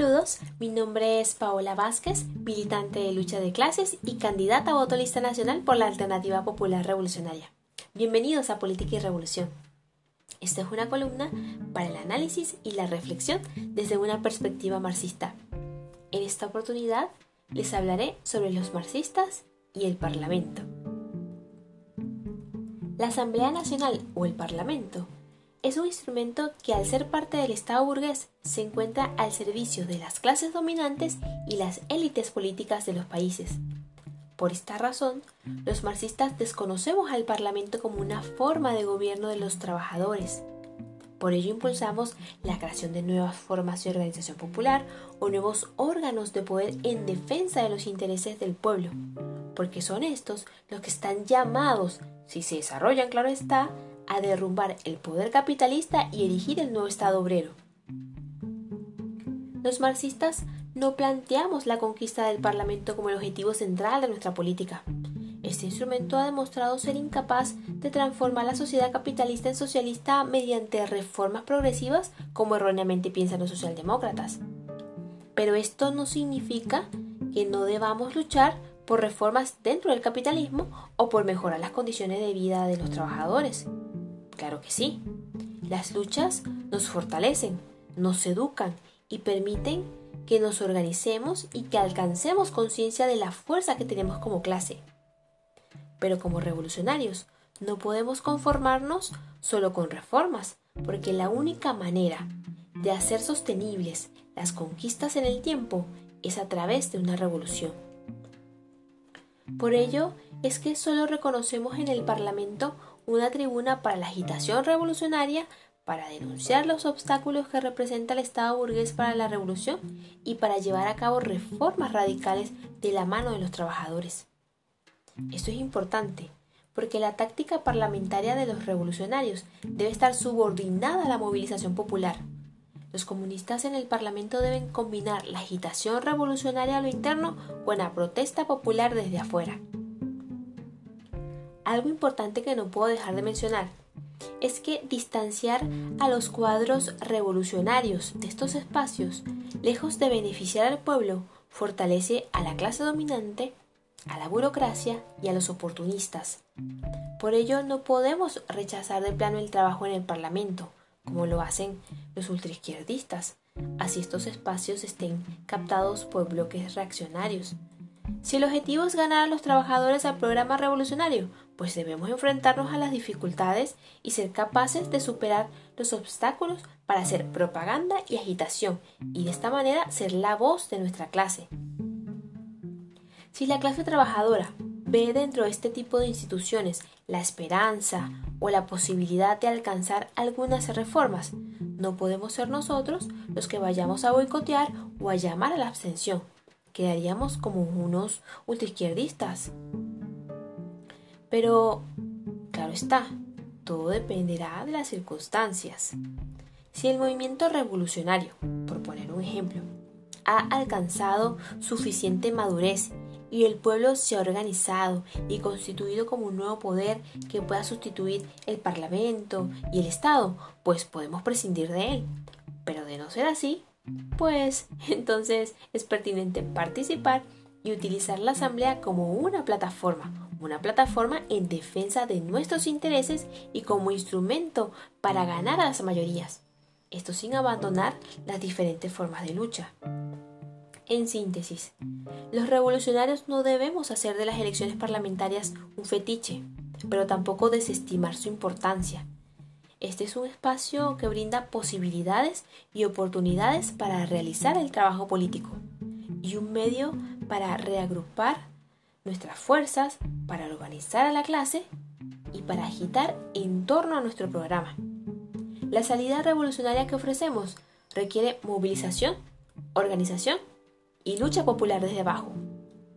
Saludos, mi nombre es Paola Vázquez, militante de lucha de clases y candidata a voto lista nacional por la Alternativa Popular Revolucionaria. Bienvenidos a Política y Revolución. Esta es una columna para el análisis y la reflexión desde una perspectiva marxista. En esta oportunidad les hablaré sobre los marxistas y el Parlamento. La Asamblea Nacional o el Parlamento es un instrumento que al ser parte del Estado burgués se encuentra al servicio de las clases dominantes y las élites políticas de los países. Por esta razón, los marxistas desconocemos al Parlamento como una forma de gobierno de los trabajadores. Por ello impulsamos la creación de nuevas formas de organización popular o nuevos órganos de poder en defensa de los intereses del pueblo, porque son estos los que están llamados, si se desarrollan, claro está, a derrumbar el poder capitalista y erigir el nuevo Estado obrero. Los marxistas no planteamos la conquista del Parlamento como el objetivo central de nuestra política. Este instrumento ha demostrado ser incapaz de transformar la sociedad capitalista en socialista mediante reformas progresivas como erróneamente piensan los socialdemócratas. Pero esto no significa que no debamos luchar por reformas dentro del capitalismo o por mejorar las condiciones de vida de los trabajadores. Claro que sí. Las luchas nos fortalecen, nos educan y permiten que nos organicemos y que alcancemos conciencia de la fuerza que tenemos como clase. Pero como revolucionarios, no podemos conformarnos solo con reformas, porque la única manera de hacer sostenibles las conquistas en el tiempo es a través de una revolución. Por ello es que solo reconocemos en el Parlamento una tribuna para la agitación revolucionaria, para denunciar los obstáculos que representa el Estado burgués para la revolución y para llevar a cabo reformas radicales de la mano de los trabajadores. Esto es importante, porque la táctica parlamentaria de los revolucionarios debe estar subordinada a la movilización popular. Los comunistas en el Parlamento deben combinar la agitación revolucionaria a lo interno con la protesta popular desde afuera. Algo importante que no puedo dejar de mencionar es que distanciar a los cuadros revolucionarios de estos espacios, lejos de beneficiar al pueblo, fortalece a la clase dominante, a la burocracia y a los oportunistas. Por ello no podemos rechazar de plano el trabajo en el Parlamento, como lo hacen los ultraizquierdistas, así estos espacios estén captados por bloques reaccionarios, si el objetivo es ganar a los trabajadores al programa revolucionario, pues debemos enfrentarnos a las dificultades y ser capaces de superar los obstáculos para hacer propaganda y agitación y de esta manera ser la voz de nuestra clase. Si la clase trabajadora ve dentro de este tipo de instituciones la esperanza o la posibilidad de alcanzar algunas reformas, no podemos ser nosotros los que vayamos a boicotear o a llamar a la abstención quedaríamos como unos ultraizquierdistas. Pero, claro está, todo dependerá de las circunstancias. Si el movimiento revolucionario, por poner un ejemplo, ha alcanzado suficiente madurez y el pueblo se ha organizado y constituido como un nuevo poder que pueda sustituir el Parlamento y el Estado, pues podemos prescindir de él. Pero de no ser así, pues entonces es pertinente participar y utilizar la asamblea como una plataforma, una plataforma en defensa de nuestros intereses y como instrumento para ganar a las mayorías. Esto sin abandonar las diferentes formas de lucha. En síntesis, los revolucionarios no debemos hacer de las elecciones parlamentarias un fetiche, pero tampoco desestimar su importancia. Este es un espacio que brinda posibilidades y oportunidades para realizar el trabajo político y un medio para reagrupar nuestras fuerzas, para organizar a la clase y para agitar en torno a nuestro programa. La salida revolucionaria que ofrecemos requiere movilización, organización y lucha popular desde abajo.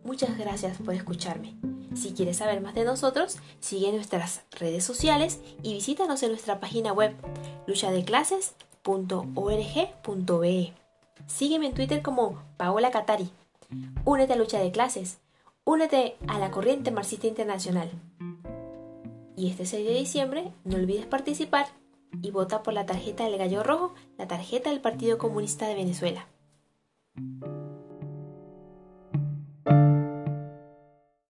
Muchas gracias por escucharme. Si quieres saber más de nosotros, sigue nuestras redes sociales y visítanos en nuestra página web luchadeclases.org.be. Sígueme en Twitter como Paola Catari. Únete a Lucha de Clases. Únete a la corriente marxista internacional. Y este 6 de diciembre no olvides participar y vota por la tarjeta del Gallo Rojo, la tarjeta del Partido Comunista de Venezuela.